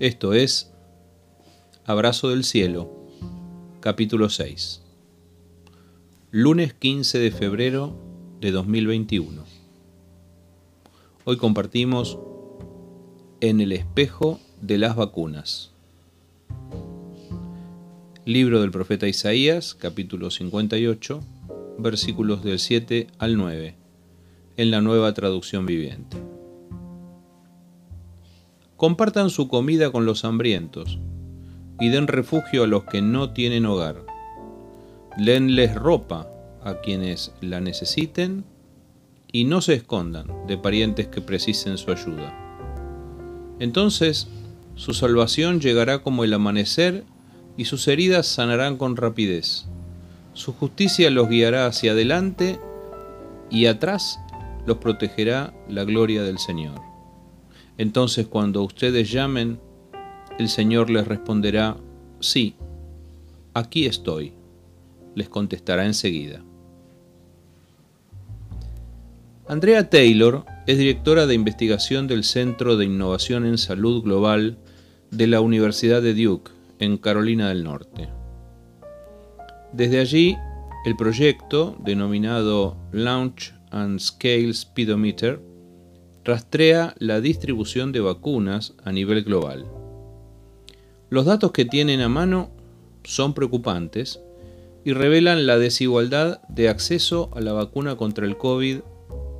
Esto es Abrazo del Cielo, capítulo 6. Lunes 15 de febrero de 2021. Hoy compartimos En el espejo de las vacunas. Libro del profeta Isaías, capítulo 58, versículos del 7 al 9, en la nueva traducción viviente. Compartan su comida con los hambrientos y den refugio a los que no tienen hogar. Denles ropa a quienes la necesiten y no se escondan de parientes que precisen su ayuda. Entonces su salvación llegará como el amanecer y sus heridas sanarán con rapidez. Su justicia los guiará hacia adelante y atrás los protegerá la gloria del Señor. Entonces cuando ustedes llamen, el Señor les responderá, sí, aquí estoy. Les contestará enseguida. Andrea Taylor es directora de investigación del Centro de Innovación en Salud Global de la Universidad de Duke, en Carolina del Norte. Desde allí, el proyecto, denominado Launch and Scale Speedometer, rastrea la distribución de vacunas a nivel global. Los datos que tienen a mano son preocupantes y revelan la desigualdad de acceso a la vacuna contra el COVID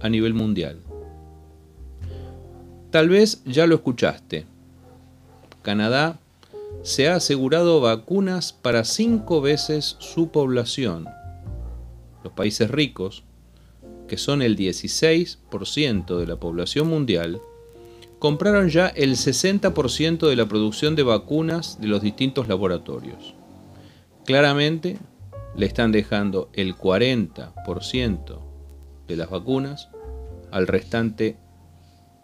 a nivel mundial. Tal vez ya lo escuchaste. Canadá se ha asegurado vacunas para cinco veces su población. Los países ricos que son el 16% de la población mundial, compraron ya el 60% de la producción de vacunas de los distintos laboratorios. Claramente le están dejando el 40% de las vacunas al restante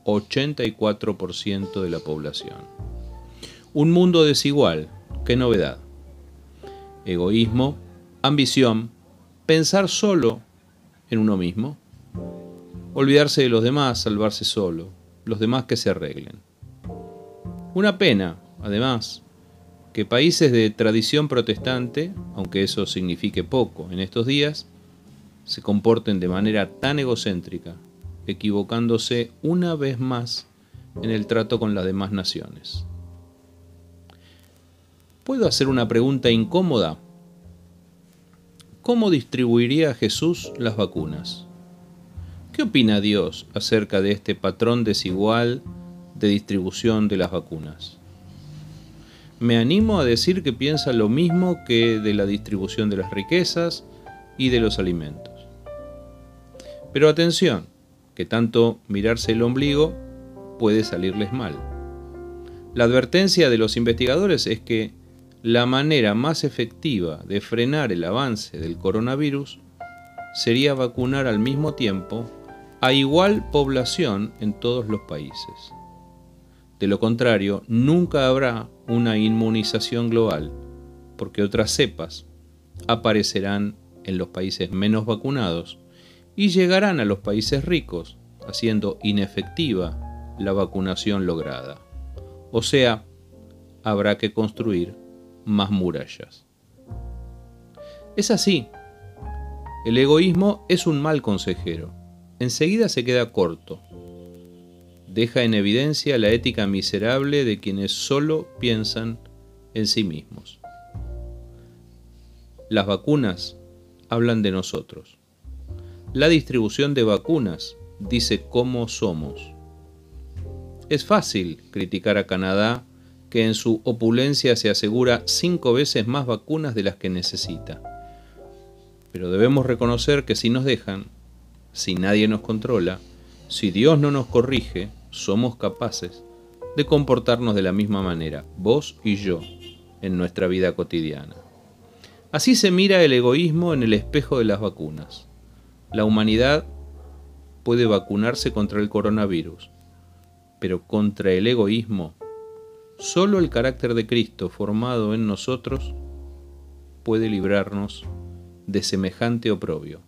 84% de la población. Un mundo desigual, qué novedad. Egoísmo, ambición, pensar solo en uno mismo. Olvidarse de los demás, salvarse solo, los demás que se arreglen. Una pena, además, que países de tradición protestante, aunque eso signifique poco en estos días, se comporten de manera tan egocéntrica, equivocándose una vez más en el trato con las demás naciones. ¿Puedo hacer una pregunta incómoda? ¿Cómo distribuiría Jesús las vacunas? ¿Qué opina Dios acerca de este patrón desigual de distribución de las vacunas? Me animo a decir que piensa lo mismo que de la distribución de las riquezas y de los alimentos. Pero atención, que tanto mirarse el ombligo puede salirles mal. La advertencia de los investigadores es que la manera más efectiva de frenar el avance del coronavirus sería vacunar al mismo tiempo a igual población en todos los países. De lo contrario, nunca habrá una inmunización global, porque otras cepas aparecerán en los países menos vacunados y llegarán a los países ricos, haciendo inefectiva la vacunación lograda. O sea, habrá que construir más murallas. Es así. El egoísmo es un mal consejero. Enseguida se queda corto. Deja en evidencia la ética miserable de quienes solo piensan en sí mismos. Las vacunas hablan de nosotros. La distribución de vacunas dice cómo somos. Es fácil criticar a Canadá que en su opulencia se asegura cinco veces más vacunas de las que necesita. Pero debemos reconocer que si nos dejan, si nadie nos controla, si Dios no nos corrige, somos capaces de comportarnos de la misma manera, vos y yo, en nuestra vida cotidiana. Así se mira el egoísmo en el espejo de las vacunas. La humanidad puede vacunarse contra el coronavirus, pero contra el egoísmo Solo el carácter de Cristo formado en nosotros puede librarnos de semejante oprobio.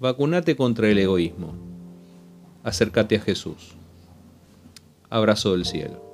Vacunate contra el egoísmo. Acércate a Jesús. Abrazo del cielo.